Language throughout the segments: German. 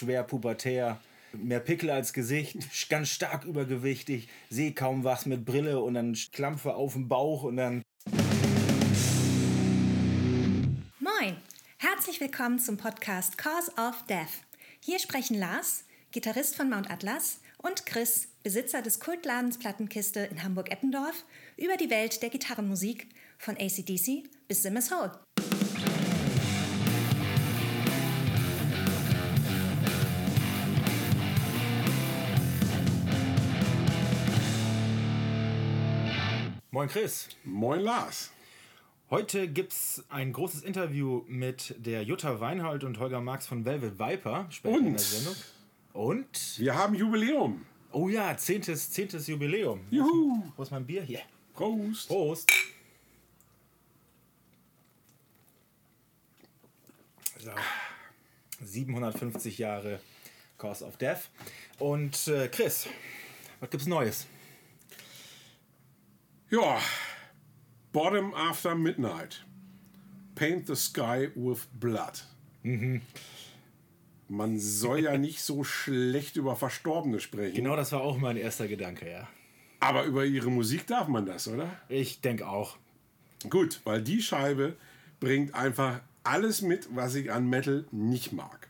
schwer pubertär, mehr Pickel als Gesicht, ganz stark übergewichtig, sehe kaum was mit Brille und dann Klampfe auf dem Bauch und dann. Moin, herzlich willkommen zum Podcast Cause of Death. Hier sprechen Lars, Gitarrist von Mount Atlas, und Chris, Besitzer des Kultladens Plattenkiste in Hamburg-Eppendorf, über die Welt der Gitarrenmusik von ACDC bis Simmers Hole. Moin Chris. Moin Lars. Heute gibt es ein großes Interview mit der Jutta Weinhold und Holger Marx von Velvet Viper. Später und? in der Sendung. Und? Wir haben Jubiläum. Oh ja, zehntes, zehntes Jubiläum. Juhu. Wo ist mein Bier? Hier. Prost. Prost. So. 750 Jahre Cause of Death. Und äh, Chris, was gibt's Neues? Ja, Bottom After Midnight. Paint the Sky with Blood. Mhm. Man soll ja nicht so schlecht über Verstorbene sprechen. Genau, das war auch mein erster Gedanke, ja. Aber über ihre Musik darf man das, oder? Ich denke auch. Gut, weil die Scheibe bringt einfach alles mit, was ich an Metal nicht mag.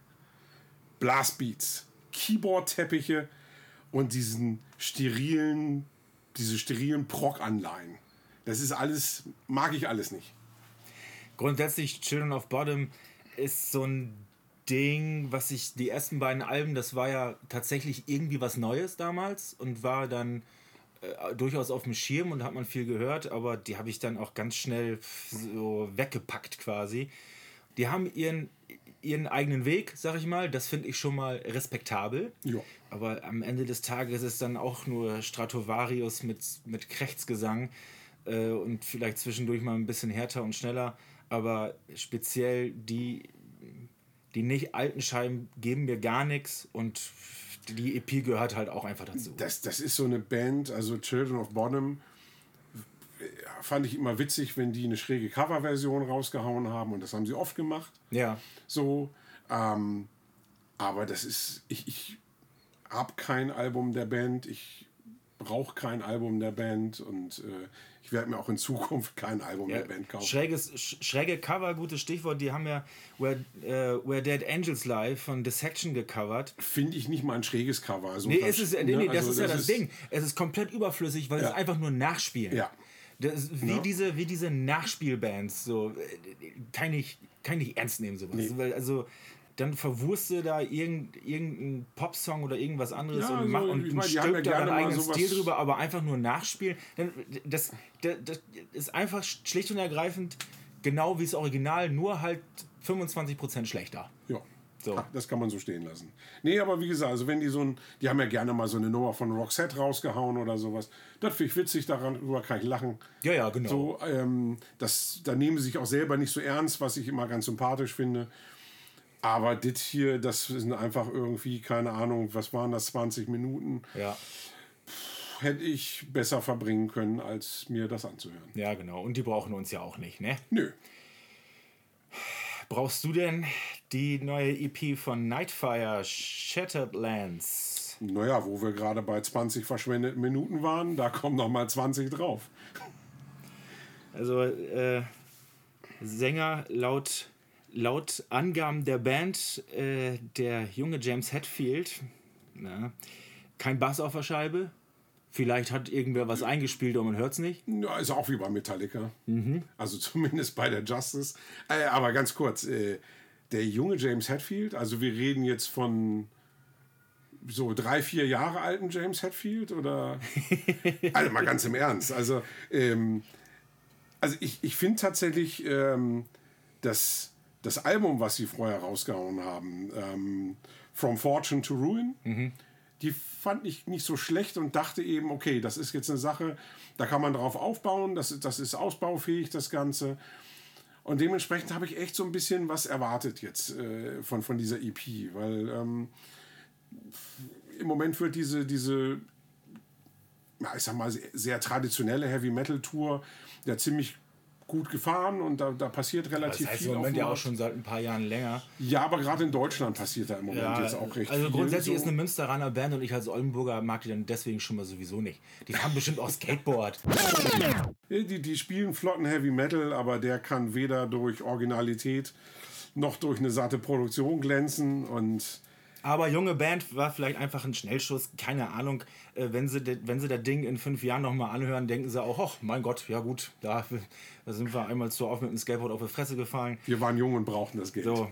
Blastbeats, Keyboard-Teppiche und diesen sterilen diese sterilen Proc-Anleihen. Das ist alles, mag ich alles nicht. Grundsätzlich Children of Bottom ist so ein Ding, was ich, die ersten beiden Alben, das war ja tatsächlich irgendwie was Neues damals und war dann äh, durchaus auf dem Schirm und hat man viel gehört, aber die habe ich dann auch ganz schnell so weggepackt quasi. Die haben ihren ihren eigenen Weg, sag ich mal. Das finde ich schon mal respektabel. Ja. Aber am Ende des Tages ist dann auch nur Stratovarius mit, mit Krechtsgesang äh, und vielleicht zwischendurch mal ein bisschen härter und schneller. Aber speziell die, die nicht alten Scheiben geben mir gar nichts und die EP gehört halt auch einfach dazu. Das, das ist so eine Band, also Children of Bottom fand ich immer witzig, wenn die eine schräge Coverversion rausgehauen haben und das haben sie oft gemacht. Ja. So, ähm, aber das ist, ich, ich habe kein Album der Band, ich brauche kein Album der Band und äh, ich werde mir auch in Zukunft kein Album ja, der Band kaufen. Schräges, schräge Cover, gutes Stichwort, die haben ja Where, uh, Where Dead Angels Lie von Dissection gecovert. Finde ich nicht mal ein schräges Cover. Also nee, ist es, nee, nee, ne? das also, ist ja das, das Ding. Es ist komplett überflüssig, weil ja. es einfach nur nachspielen. Ja. Das wie, ja. diese, wie diese Nachspielbands. So. Kann, ich, kann ich nicht ernst nehmen, sowas. Nee. Weil, also, dann verwurste da irgendeinen irgendein Popsong oder irgendwas anderes ja, und, mach, also, und, und stülpt da deinen eigenen Stil drüber, aber einfach nur nachspielen. Dann, das, das, das ist einfach schlicht und ergreifend genau wie das Original, nur halt 25% schlechter. Ja. So. Das kann man so stehen lassen. Nee, aber wie gesagt, also wenn die so ein, die haben ja gerne mal so eine Nummer von Roxette rausgehauen oder sowas. Das finde ich witzig, darüber kann ich lachen. Ja, ja, genau. So, ähm, das, da nehmen sie sich auch selber nicht so ernst, was ich immer ganz sympathisch finde. Aber das hier, das sind einfach irgendwie, keine Ahnung, was waren das, 20 Minuten? Ja. hätte ich besser verbringen können, als mir das anzuhören. Ja, genau. Und die brauchen uns ja auch nicht, ne? Nö. Brauchst du denn die neue EP von Nightfire, Shattered Lands? Naja, wo wir gerade bei 20 verschwendeten Minuten waren, da kommen noch mal 20 drauf. Also, äh, Sänger laut, laut Angaben der Band, äh, der junge James Hetfield, na, kein Bass auf der Scheibe, Vielleicht hat irgendwer was eingespielt und man hört es nicht. Ja, ist auch wie bei Metallica. Mhm. Also zumindest bei der Justice. Äh, aber ganz kurz, äh, der junge James Hetfield, also wir reden jetzt von so drei, vier Jahre alten James Hetfield oder. also mal ganz im Ernst. Also, ähm, also ich, ich finde tatsächlich, ähm, dass das Album, was sie vorher rausgehauen haben, ähm, From Fortune to Ruin, mhm die fand ich nicht so schlecht und dachte eben, okay, das ist jetzt eine Sache, da kann man drauf aufbauen, das, das ist ausbaufähig, das Ganze. Und dementsprechend habe ich echt so ein bisschen was erwartet jetzt äh, von, von dieser EP, weil ähm, im Moment wird diese, diese ich sag mal, sehr traditionelle Heavy Metal Tour ja ziemlich gut gefahren und da, da passiert Das relativ heißt viel. im Moment ja auch schon seit ein paar Jahren länger. Ja, aber gerade in Deutschland passiert da im Moment jetzt auch recht also viel. grundsätzlich so. ist eine Münsteraner Band und ich als Oldenburger mag die dann deswegen schon mal sowieso nicht. Die fahren bestimmt auch Skateboard. Die, die spielen flotten Heavy Metal, aber der kann weder durch Originalität noch durch eine satte Produktion glänzen und Aber junge Band war vielleicht einfach ein Schnellschuss, keine Ahnung. Äh, wenn, sie, wenn sie das Ding in fünf Jahren nochmal anhören, denken sie auch, ach mein Gott, ja gut, da, da sind wir einmal zu oft mit dem Skateboard auf die Fresse gefallen. wir waren jung und brauchten das Geld. So.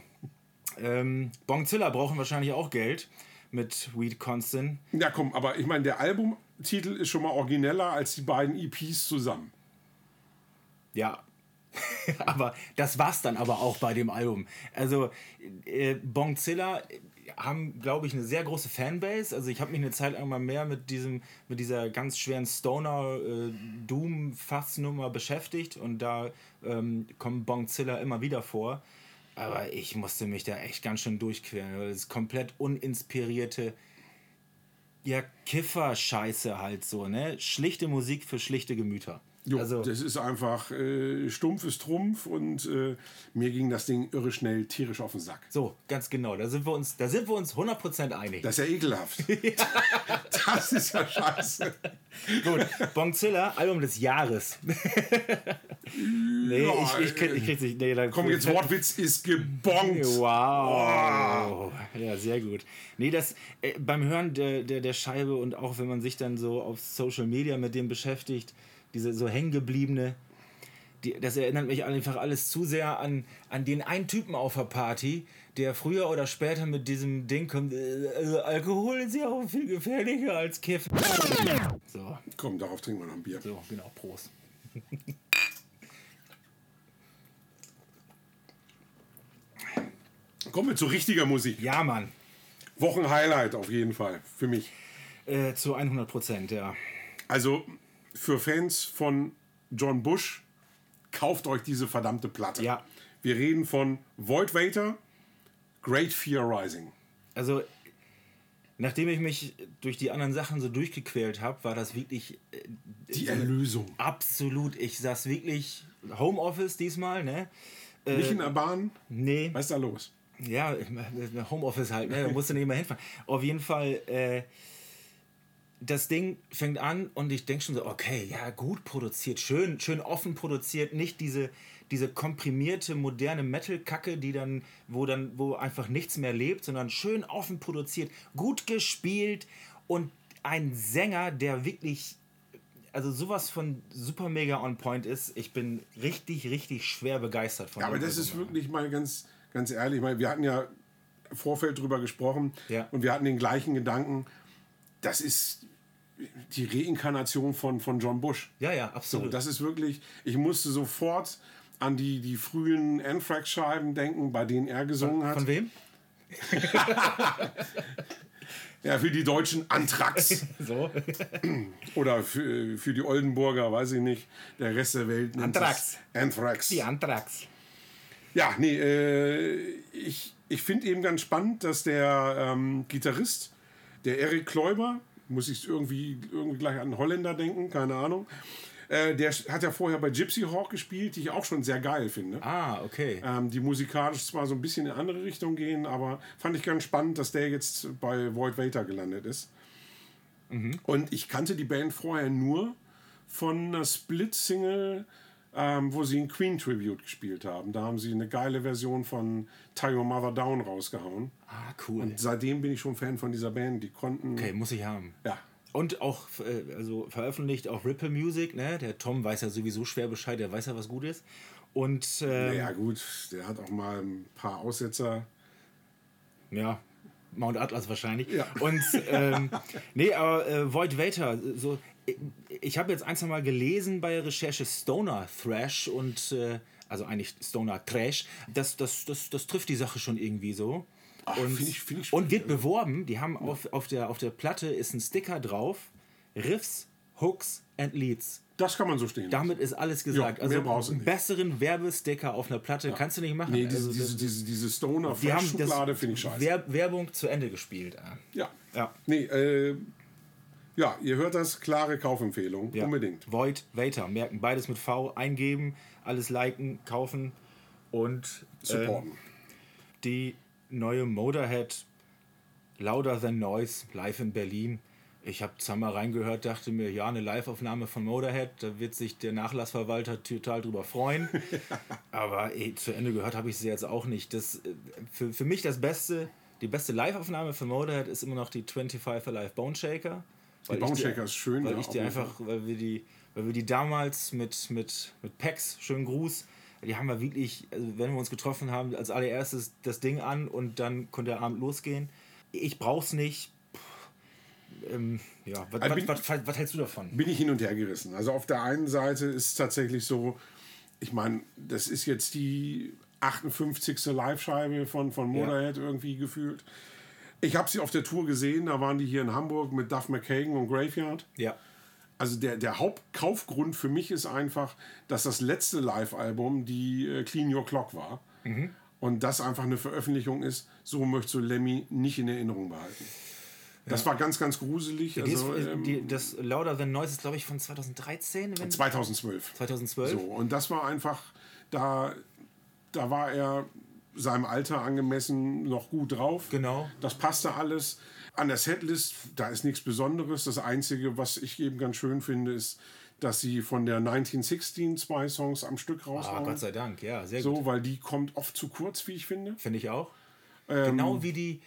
Ähm, Bongzilla brauchen wahrscheinlich auch Geld mit Weed Constant. Ja, komm, aber ich meine, der Albumtitel ist schon mal origineller als die beiden EPs zusammen. Ja. aber das war's dann aber auch bei dem Album. Also äh, Bongzilla haben, glaube ich, eine sehr große Fanbase. Also ich habe mich eine Zeit lang mal mehr mit diesem, mit dieser ganz schweren Stoner äh, Doom Fassnummer beschäftigt und da ähm, kommt Bongzilla immer wieder vor. Aber ich musste mich da echt ganz schön durchqueren. weil Das ist komplett uninspirierte ja, Kiffer-Scheiße halt so, ne? Schlichte Musik für schlichte Gemüter. Jo, also, das ist einfach äh, stumpf ist Trumpf und äh, mir ging das Ding irre schnell tierisch auf den Sack. So, ganz genau. Da sind wir uns, da sind wir uns 100% einig. Das ist ja ekelhaft. das ist ja scheiße. Gut, Bongzilla, Album des Jahres. nee, Ja, ich, ich, krieg, ich krieg's nicht. Nee, da Komm, jetzt Wortwitz ist gebongt. Wow. Ja, sehr gut. Nee, das äh, beim Hören der, der, der Scheibe und auch wenn man sich dann so auf Social Media mit dem beschäftigt, diese so hängengebliebene, die, das erinnert mich einfach alles zu sehr an, an den einen Typen auf der Party, der früher oder später mit diesem Ding kommt, äh, also Alkohol ist ja auch viel gefährlicher als Kiff. So, Komm, darauf trinken wir noch ein Bier. so, genau, Prost. Kommen wir zu richtiger Musik. Ja, Mann. Wochenhighlight auf jeden Fall für mich. Äh, zu 100 Prozent, ja. Also für Fans von John Bush, kauft euch diese verdammte Platte. Ja. Wir reden von Void Waiter, Great Fear Rising. Also, nachdem ich mich durch die anderen Sachen so durchgequält habe, war das wirklich äh, Die Erlösung. absolut. Ich saß wirklich Homeoffice diesmal, ne? Nicht in der Bahn. Nee, Was ist da los? ja, Homeoffice halt, ne? Da musst du nicht mehr hinfahren. Auf jeden Fall, äh, das Ding fängt an und ich denke schon so, okay, ja, gut produziert, schön, schön offen produziert, nicht diese, diese komprimierte, moderne Metal-Kacke, die dann, wo dann, wo einfach nichts mehr lebt, sondern schön offen produziert, gut gespielt und ein Sänger, der wirklich, also sowas von super mega on point ist. Ich bin richtig, richtig schwer begeistert von Ja, aber das ist Album. wirklich mal ganz, ganz ehrlich. Ich meine, wir hatten ja Vorfeld drüber gesprochen Ja. und wir hatten den gleichen Gedanken. Das ist die Reinkarnation von, von John Bush. Ja, ja, So, absolut. das ist wirklich, ich musste sofort an die, die frühen Anthrax-Scheiben denken, bei denen er gesungen hat. von wem? Ja, für die Deutschen Anthrax. So. Oder für, für die Oldenburger, weiß ich nicht. Der Rest der Welt nennt Anthrax. es Anthrax. Die Anthrax. Ja, nee, äh, ich, ich finde eben ganz spannend, dass der ähm, Gitarrist, der Erik Kläuber, muss ich irgendwie, irgendwie gleich an Holländer denken, keine Ahnung, äh, der hat ja vorher bei Gypsy Hawk gespielt, die ich auch schon sehr geil finde. Ah, okay. Ähm, die musikalisch zwar so ein bisschen in eine andere Richtung gehen, aber fand ich ganz spannend, dass der jetzt bei Void Vator gelandet ist. Und ich kannte die Band vorher nur von einer Split-Single, ähm, wo sie ein Queen-Tribute gespielt haben. Da haben sie eine geile Version von Tie Your Mother Down rausgehauen. Ah, cool. Und seitdem bin ich schon Fan von dieser Band. Die konnten. Okay, muss ich haben. Ja. Und auch äh, also veröffentlicht auch Ripple Music, ne? Der Tom weiß ja sowieso schwer Bescheid, der weiß ja, was gut ist. Und ähm, Ja, gut, der hat auch mal ein paar Aussetzer. ja, Mount Atlas wahrscheinlich. Ja. Und ähm, nee, aber äh, Void Vator, so ich, habe jetzt ein, zwei Mal gelesen bei der Recherche Stoner Thrash und äh, also eigentlich Stoner Trash. Das, das, das, das trifft die Sache schon irgendwie so. und, find ich- find ich und wird beworben. Die haben auf, auf, der, auf der Platte ist ein Sticker drauf. Riffs, Hooks and Leads. Das kann man so stehen. Damit ist alles gesagt. brauchst also du einen besseren Werbesticker auf einer Platte kannst du nicht machen. Nee, diese, also, diese, diese, diese Stoner die Schublade finde ich scheiße. Wer Werbung zu Ende gespielt. Ja. Ja. Nee, äh, Ja, ihr hört das, klare Kaufempfehlung. Ja. Unbedingt. Void, Vater, merken, beides mit V, eingeben, alles liken, kaufen und Supporten. ähm, die neue Motorhead Louder Than Noise live in Berlin. Ich habe zweimal reingehört, dachte mir, ja, eine Live-Aufnahme von Motorhead, da wird sich der Nachlassverwalter total drüber freuen. Aber ey, zu Ende gehört habe ich sie jetzt auch nicht. Das, äh, für, für mich das Beste, die beste Live-Aufnahme von Motorhead ist immer noch die 25 Alive Bone Shaker. Die Bone Shaker ist schön, Weil ja, ich die einfach, weil wir die, weil wir die damals mit, mit, mit Pex, schönen Gruß, die haben wir wirklich, also wenn wir uns getroffen haben, als allererstes das Ding an und dann konnte der Abend losgehen. Ich brauch's nicht. Ähm, ja, was, Also was, bin- was, was, was hältst du davon? bin ich hin und her gerissen. Also auf der einen Seite ist es tatsächlich so, ich meine, das ist jetzt die 58. Live-Scheibe von, von Motorhead irgendwie gefühlt. Ich habe sie auf der Tour gesehen, da waren die hier in Hamburg mit Duff McKagan und Graveyard. Ja. Also der, der Hauptkaufgrund für mich ist einfach, dass das letzte Live-Album die äh, Clean Your Clock war. Und das einfach eine Veröffentlichung ist, so möchtest du Lemmy nicht in Erinnerung behalten. Das war ganz, ganz gruselig. Die Also, ist, ähm, die, das Louder Than Noise ist, glaube ich, von 2013. Wenn 2012. 2012. So, und das war einfach, da, da war er seinem Alter angemessen noch gut drauf. Genau. Das passte alles. An der Setlist, da ist nichts Besonderes. Das Einzige, was ich eben ganz schön finde, ist, dass sie von der 1916 zwei Songs am Stück Ah, raushauen. Gott sei Dank, ja, sehr gut. so, weil die kommt oft zu kurz, wie ich finde. Finde ich auch. Ähm, genau wie die,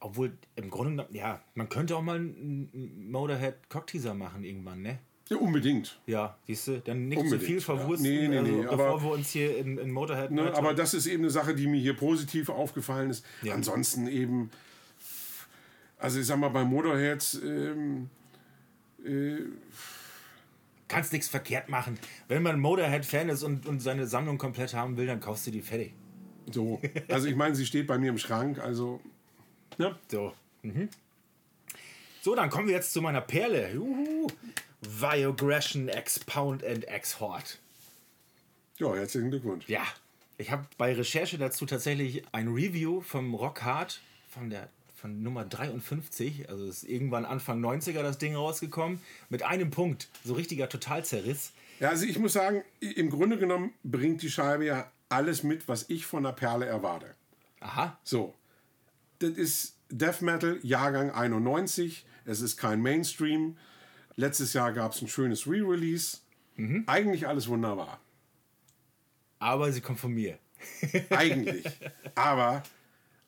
obwohl im Grunde, genommen, ja, man könnte auch mal einen Motorhead Cockteaser machen irgendwann, ne? Ja, unbedingt. Ja, siehst du, dann nicht Unbedingt, zu viel ja. verwursten, Nee, nee, also, nee, bevor aber- wir uns hier in, in Motorhead... Ne, aber das ist eben eine Sache, die mir hier positiv aufgefallen ist. Ja. Ansonsten eben, also ich sag mal, bei Motorheads, ähm, äh, kannst nichts verkehrt machen. Wenn man Motorhead-Fan ist und, und seine Sammlung komplett haben will, dann kaufst du die fertig. so. Also ich meine, sie steht bei mir im Schrank, also. Ne? So. Mhm. So, dann kommen wir jetzt zu meiner Perle. Juhu. Viogression Expound and Exhort. Ja, herzlichen Glückwunsch. Ja, ich habe bei Recherche dazu tatsächlich ein Review vom Rock Hard von der von Nummer 53, also ist irgendwann Anfang 90er das Ding rausgekommen, mit einem Punkt, so richtiger Totalzerriss. Ja, also ich muss sagen, im Grunde genommen bringt die Scheibe ja alles mit, was ich von der Perle erwarte. Aha, So, das ist Death Metal, Jahrgang 91. Es ist kein Mainstream. Letztes Jahr gab es ein schönes Re-Release. Eigentlich alles wunderbar. aber sie kommt von mir. Eigentlich. Aber,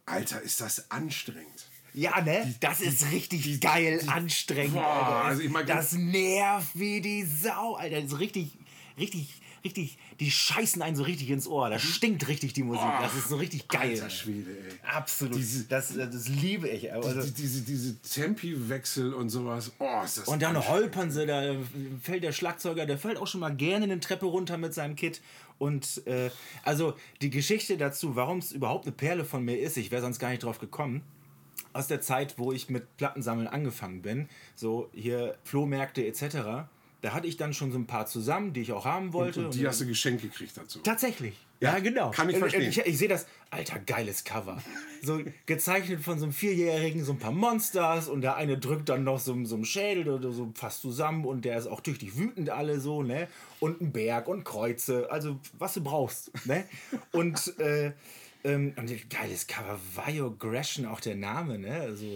Alter, ist das anstrengend. Ja, ne? Das ist richtig geil, anstrengend, Boah, Alter. also ich mein, das nervt wie die Sau, Alter. Das ist richtig, richtig, richtig, die scheißen einen so richtig ins Ohr. Das stinkt richtig, die Musik. Das ist so richtig geil. Alter Schwede, ey. Absolut. Diese- das, das liebe ich. Also, Die, diese, diese Tempi-Wechsel und sowas. Oh, ist das und dann holpern sie, da fällt der Schlagzeuger, der fällt auch schon mal gerne eine Treppe runter mit seinem Kit. Und äh, also die Geschichte dazu, warum es überhaupt eine Perle von mir ist, ich wäre sonst gar nicht drauf gekommen. Aus der Zeit, wo ich mit Plattensammeln angefangen bin, so hier Flohmärkte etc., da hatte ich dann schon so ein paar zusammen, die ich auch haben wollte. Und die hast du geschenkt gekriegt dazu. Tatsächlich. Ja, Ja, genau. kann ich Äh, verstehen. Ich, ich sehe das, alter, geiles Cover. So gezeichnet von so einem Vierjährigen, so ein paar Monsters und der eine drückt dann noch so, so einen Schädel oder so fast zusammen und der ist auch tüchtig wütend alle so, ne? Und ein Berg und Kreuze, also was du brauchst, ne? Und, äh, ähm, und geiles Cover, Viogression, auch der Name, ne? Also,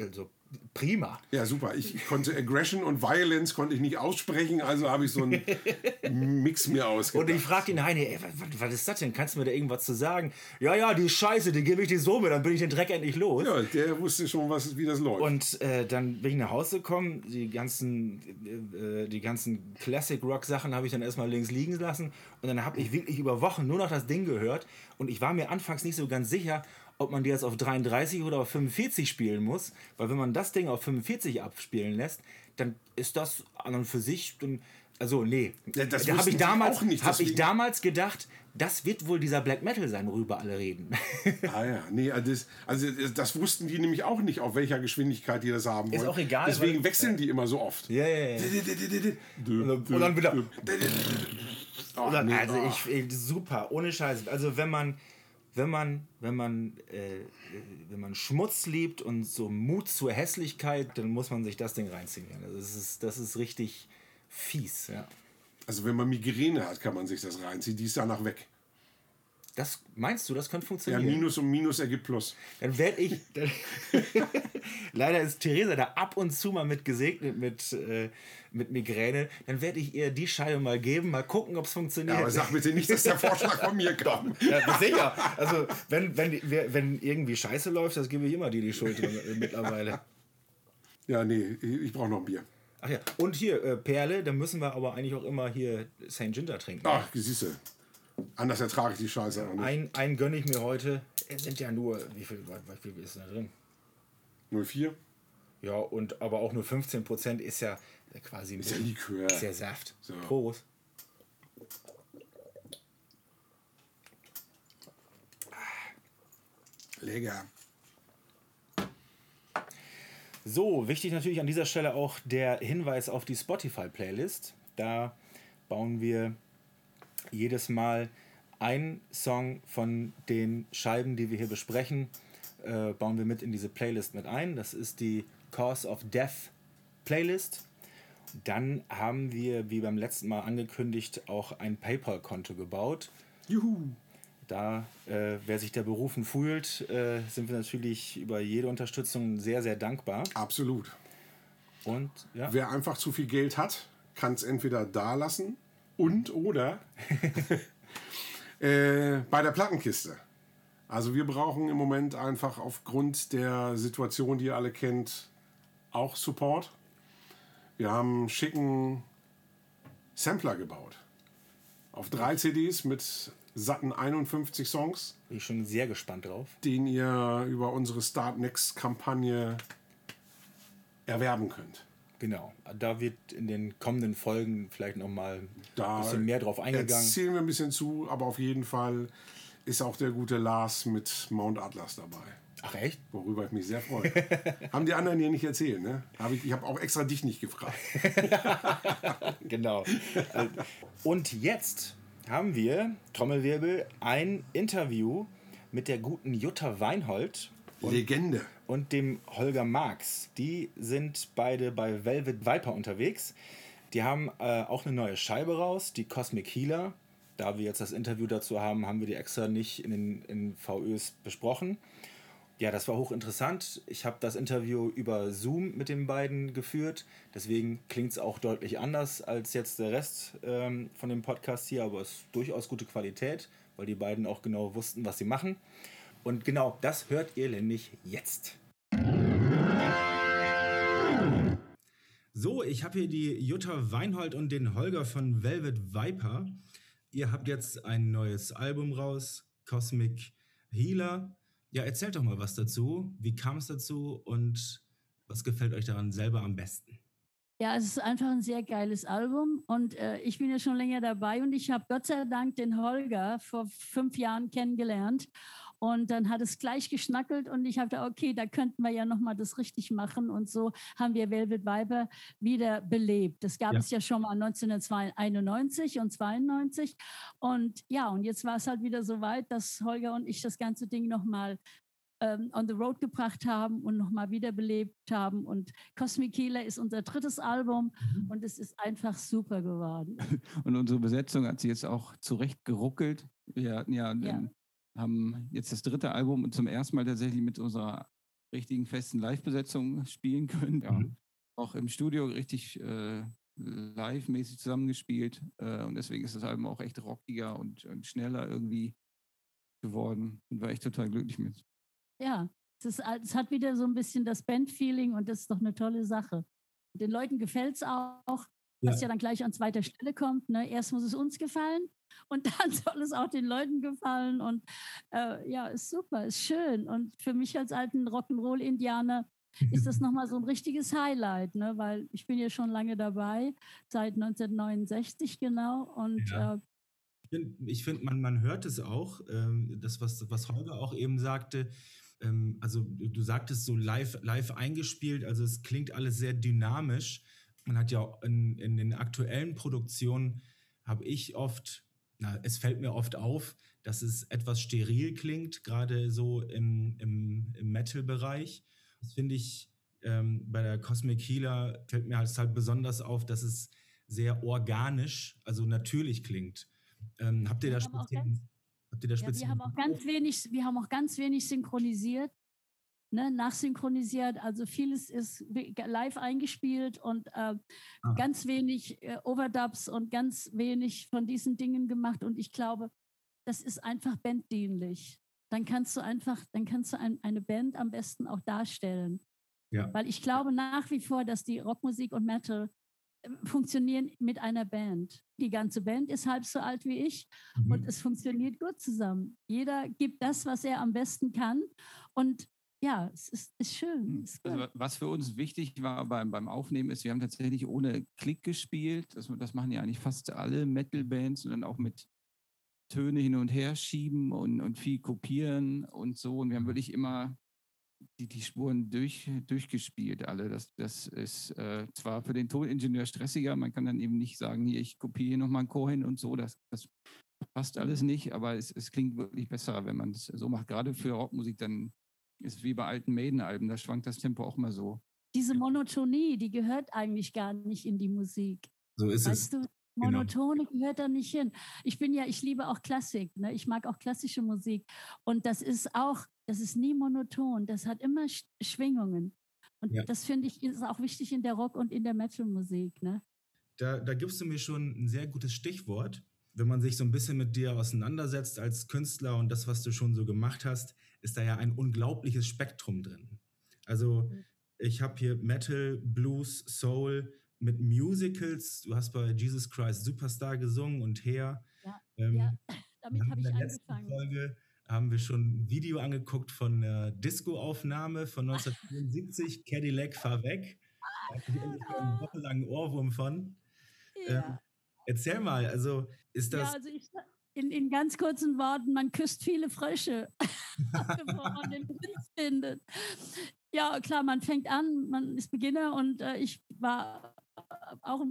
also prima. Ja, super. Ich konnte Aggression und Violence konnte ich nicht aussprechen, also habe ich so einen Mix mir Und ausgedacht. ich frage ihn, Heini, ey, was, was ist das denn? Kannst du mir da irgendwas zu sagen? Ja, ja, die Scheiße, die gebe ich dir so mit, dann bin ich den Dreck endlich los. ja, der wusste schon, was, wie das läuft. Und äh, dann bin ich nach Hause gekommen, die ganzen, äh, die ganzen Classic Rock Sachen habe ich dann erstmal links liegen lassen und dann habe ich wirklich über Wochen nur noch das Ding gehört und ich war mir anfangs nicht so ganz sicher, ob man die jetzt auf 33 oder auf 45 spielen muss, weil wenn man das Ding auf 45 abspielen lässt, dann ist das an und für sich, dann, also nee, Ja, das da habe ich damals, auch nicht, habe ich damals gedacht, das wird wohl dieser Black Metal sein, worüber alle reden. ah ja, nee, also das, also das wussten die nämlich auch nicht, auf welcher Geschwindigkeit die das haben wollen. Ist auch egal, Deswegen weil- wechseln die immer so oft. ja, ja, ja. Und dann wieder. Oh, nee, also ich, ich, super, ohne Scheiß. Also wenn man wenn man, wenn man, äh, wenn man Schmutz liebt und so Mut zur Hässlichkeit, dann muss man sich das Ding reinziehen. Also das ist, das ist richtig fies, ja. Also wenn man Migräne hat, kann man sich das reinziehen. Die ist danach weg. Das meinst du, das könnte Ja, funktionieren? Minus und Minus ergibt Plus. Dann werde ich. Dann Leider ist Theresa da ab und zu mal mit gesegnet mit, äh, mit Migräne. Dann werde ich ihr die Scheibe mal geben, mal gucken, ob es funktioniert. Ja, aber sag bitte nicht, dass der Vorschlag von mir kam. Ja, sicher. Also, wenn, wenn, wenn irgendwie Scheiße läuft, das gebe ich immer dir die Schuld äh, mittlerweile. Ja, nee, ich brauche noch ein Bier. Ach ja, und hier, äh, Perle, dann müssen wir aber eigentlich auch immer hier St. Ginger trinken. Ach, siehst. Anders ertrage ich die Scheiße auch nicht. Ein, einen gönne ich mir heute. Es sind ja nur, wie viel, wie viel ist da drin? 04? Ja, und aber auch nur 15% ist ja quasi Ist ja Likör. Ist ja Saft. So. Prost. Lecker. So, wichtig natürlich an dieser Stelle auch der Hinweis auf die Spotify-Playlist. Da bauen wir jedes Mal einen Song von den Scheiben, die wir hier besprechen, äh, bauen wir mit in diese Playlist mit ein. Das ist die Cause of Death Playlist. Dann haben wir, wie beim letzten Mal angekündigt, auch ein PayPal-Konto gebaut. Juhu. Da, äh, wer sich da berufen fühlt, äh, sind wir natürlich über jede Unterstützung sehr, sehr dankbar. Absolut. Und ja, Wer einfach zu viel Geld hat, kann es entweder da lassen und oder äh, bei der Plattenkiste. Also wir brauchen im Moment einfach aufgrund der Situation, die ihr alle kennt, auch Support. Wir haben einen schicken Sampler gebaut. Auf drei CDs mit satten 51 Songs, bin ich schon sehr gespannt drauf. den ihr über unsere Start Next Kampagne erwerben könnt. Genau. Da wird in den kommenden Folgen vielleicht nochmal ein bisschen mehr drauf eingegangen. Erzählen wir ein bisschen zu, aber auf jeden Fall ist auch der gute Lars mit Mount Atlas dabei. Ach echt? Worüber ich mich sehr freue. Haben die anderen hier nicht erzählt, ne? Hab ich ich habe auch extra dich nicht gefragt. Genau. Und jetzt haben wir, Trommelwirbel, ein Interview mit der guten Jutta Weinhold Legende. und dem Holger Marx. Die sind beide bei Velvet Viper unterwegs. Die haben äh, auch eine neue Scheibe raus, die Cosmic Healer. Da wir jetzt das Interview dazu haben, haben wir die extra nicht in den in VÖs besprochen. Ja, das war hochinteressant. Ich habe das Interview über Zoom mit den beiden geführt. Deswegen klingt es auch deutlich anders als jetzt der Rest ähm, von dem Podcast hier, aber es ist durchaus gute Qualität, weil die beiden auch genau wussten, was sie machen. Und genau das hört ihr nämlich jetzt. So, ich habe hier die Jutta Weinhold und den Holger von Velvet Viper. Ihr habt jetzt ein neues Album raus, Cosmic Healer. Ja, erzählt doch mal was dazu. Wie kam es dazu und was gefällt euch daran selber am besten? Ja, es ist einfach ein sehr geiles Album und äh, ich bin ja schon länger dabei und ich habe Gott sei Dank den Holger vor fünf Jahren kennengelernt und dann hat es gleich geschnackelt und ich habe da okay, da könnten wir ja noch mal das richtig machen und so haben wir Velvet Viper wieder belebt. Das gab Ja. es ja schon mal 1991 und 92 und ja und jetzt war es halt wieder so weit, dass Holger und ich das ganze Ding noch mal ähm, on the road gebracht haben und nochmal wiederbelebt haben. Und Cosmic Healer ist unser drittes Album und es ist einfach super geworden. Und unsere Besetzung hat sie jetzt auch zurecht geruckelt. Wir hatten ja, Ja. Den, haben jetzt das dritte Album und zum ersten Mal tatsächlich mit unserer richtigen festen Live-Besetzung spielen können. Ja. Mhm. Auch im Studio richtig äh, live-mäßig zusammengespielt. Äh, und deswegen ist das Album auch echt rockiger und, und schneller irgendwie geworden. Und war echt total glücklich mit. Ja, es, ist, es hat wieder so ein bisschen das Band-Feeling und das ist doch eine tolle Sache. Den Leuten gefällt es auch, was ja. dann gleich an zweiter Stelle kommt. Ne? Erst muss es uns gefallen und dann soll es auch den Leuten gefallen. Und äh, ja, ist super, ist schön. Und für mich als alten Rock'n'Roll-Indianer ist das nochmal so ein richtiges Highlight, ne? weil ich bin ja schon lange dabei, seit 1969 genau. Und Ja. äh, Ich finde, find, man, man hört es auch, ähm, das, was, was Holger auch eben sagte. Ähm, also, du sagtest so live, live eingespielt, also es klingt alles sehr dynamisch. Man hat ja auch in, in den aktuellen Produktionen, habe ich oft, na, es fällt mir oft auf, dass es etwas steril klingt, gerade so im, im, im Metal-Bereich. Das finde ich ähm, bei der Cosmic Healer fällt mir halt, halt besonders auf, dass es sehr organisch, also natürlich klingt. Ähm, habt ihr da speziell, habt ihr da ja, wir haben auch ganz wenig, wir haben auch ganz wenig synchronisiert, ne, nachsynchronisiert. Also vieles ist live eingespielt und äh, ah. ganz wenig äh, Overdubs und ganz wenig von diesen Dingen gemacht. Und ich glaube, das ist einfach banddienlich. Dann kannst du einfach, dann kannst du ein, eine Band am besten auch darstellen. Ja. Weil ich glaube nach wie vor, dass die Rockmusik und Metal funktionieren mit einer Band. Die ganze Band ist halb so alt wie ich mhm. und es funktioniert gut zusammen. Jeder gibt das, was er am besten kann und ja, es ist, ist schön. Hm. Ist also, was für uns wichtig war beim, beim Aufnehmen ist, wir haben tatsächlich ohne Klick gespielt. Das, das machen ja eigentlich fast alle Metal-Bands und dann auch mit Töne hin und her schieben und, und viel kopieren und so. Und wir haben wirklich immer die, die Spuren durch, durchgespielt, alle. Das, das ist äh, zwar für den Toningenieur stressiger, man kann dann eben nicht sagen, hier, ich kopiere hier nochmal einen Chor hin und so, das, das passt alles nicht, aber es, es klingt wirklich besser, wenn man es so macht. Gerade für Rockmusik, dann ist es wie bei alten Maiden-Alben, da schwankt das Tempo auch mal so. Diese Monotonie, die gehört eigentlich gar nicht in die Musik. So ist weißt es. Du? Genau. Monotone genau. gehört da nicht hin. Ich bin ja, ich liebe auch Klassik. Ne? Ich mag auch klassische Musik. Und das ist auch, das ist nie monoton. Das hat immer Schwingungen. Und ja. das finde ich ist auch wichtig in der Rock- und in der Metal-Musik. Ne? Da, da gibst du mir schon ein sehr gutes Stichwort. Wenn man sich so ein bisschen mit dir auseinandersetzt als Künstler und das, was du schon so gemacht hast, ist da ja ein unglaubliches Spektrum drin. Also mhm. ich habe hier Metal, Blues, Soul, mit Musicals. Du hast bei Jesus Christ Superstar gesungen und her. Ja, ähm, ja damit habe ich in der angefangen. Folge haben wir schon ein Video angeguckt von einer Disco-Aufnahme von 1974, Cadillac fahr weg. Da hatte ich einen wochenlangen Ohrwurm von. Ja. Ähm, erzähl mal, also ist das. Ja, also ich, in, in ganz kurzen Worten, man küsst viele Frösche, bevor man den Prinz findet. Ja, klar, man fängt an, man ist Beginner und äh, ich war auch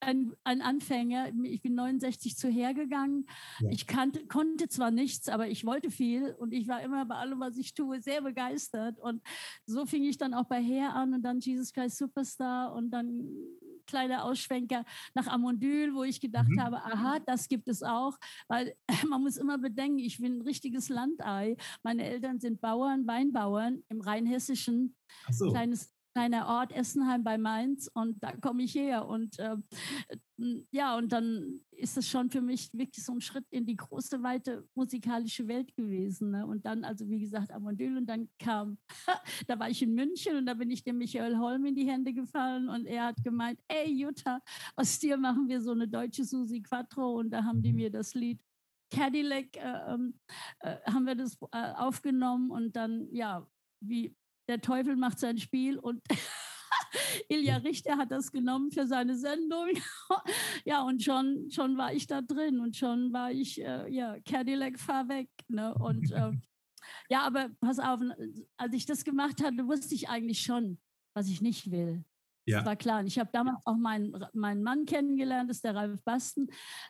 ein, ein Anfänger. Ich bin 69 zu hergegangen. Ja. Ich kannte, konnte zwar nichts, aber ich wollte viel und ich war immer bei allem, was ich tue, sehr begeistert. Und so fing ich dann auch bei Her an und dann Jesus Christ Superstar und dann kleiner Ausschwenker nach Amondyl, wo ich gedacht mhm. habe, aha, das gibt es auch. Weil man muss immer bedenken, ich bin ein richtiges Landei. Meine Eltern sind Bauern, Weinbauern im Rheinhessischen. So. Kleines kleiner Ort Essenheim bei Mainz und da komme ich her und äh, ja und dann ist es schon für mich wirklich so ein Schritt in die große weite musikalische Welt gewesen ne? und dann also wie gesagt Amondyl und dann kam da war ich in München und da bin ich dem Michael Holm in die Hände gefallen und er hat gemeint ey Jutta aus dir machen wir so eine deutsche Susi Quattro und da haben die mir das Lied Cadillac äh, ähm, äh, haben wir das äh, aufgenommen und dann ja wie der Teufel macht sein Spiel und Ilja Richter hat das genommen für seine Sendung. ja, und schon, schon war ich da drin und schon war ich, äh, ja, Cadillac, fahr weg. Ne? Und äh, ja, aber pass auf, als ich das gemacht hatte, wusste ich eigentlich schon, was ich nicht will. Ja. Das war klar. Und ich habe damals auch meinen, meinen Mann kennengelernt, das ist der Ralf Basten.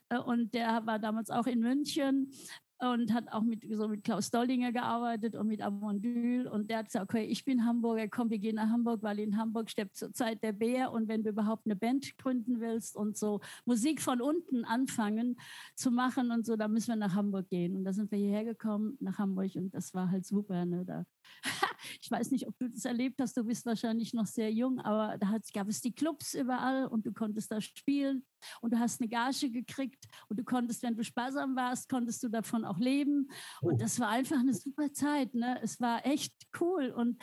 Äh, und der war damals auch in München und hat auch mit, so mit Klaus Doldinger gearbeitet und mit Amondyl. Und der hat gesagt, okay, ich bin Hamburger, komm, wir gehen nach Hamburg, weil in Hamburg steppt zurzeit der Bär. Und wenn du überhaupt eine Band gründen willst und so Musik von unten anfangen zu machen und so, dann müssen wir nach Hamburg gehen. Und da sind wir hierher gekommen, nach Hamburg. Und das war halt super. Ne? Da ich weiß nicht, ob du das erlebt hast, du bist wahrscheinlich noch sehr jung, aber da hat, gab es die Clubs überall und du konntest da spielen und du hast eine Gage gekriegt und du konntest, wenn du sparsam warst, konntest du davon auch leben. Oh. Und das war einfach eine super Zeit. Ne? Es war echt cool und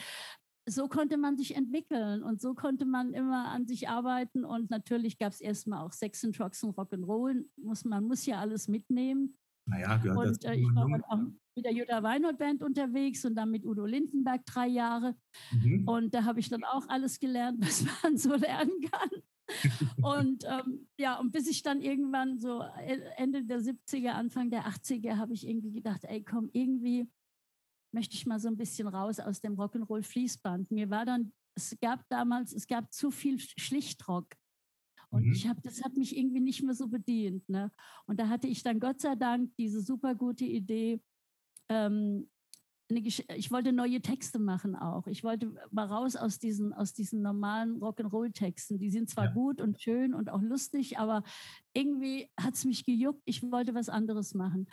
so konnte man sich entwickeln und so konnte man immer an sich arbeiten und natürlich gab es erstmal auch Sex and Drugs und Rock'n'Roll. Muss, man muss ja alles mitnehmen. Naja, gehört und, äh, ich war auch mit der Jutta Weinhold Band unterwegs und dann mit Udo Lindenberg drei Jahre. Mhm. Und da habe ich dann auch alles gelernt, was man so lernen kann. und ähm, ja, und bis ich dann irgendwann so Ende der 70er, Anfang der 80er habe ich irgendwie gedacht, ey, komm, irgendwie möchte ich mal so ein bisschen raus aus dem Rock'n'Roll Fließband. Mir war dann, es gab damals, es gab zu viel Schlichtrock. Und mhm. ich habe, das hat mich irgendwie nicht mehr so bedient. Ne? Und da hatte ich dann Gott sei Dank diese super gute Idee, ähm, ich wollte neue Texte machen auch. Ich wollte mal raus aus diesen, aus diesen normalen Rock'n'Roll-Texten. Die sind zwar ja. gut und schön und auch lustig, aber irgendwie hat es mich gejuckt. Ich wollte was anderes machen.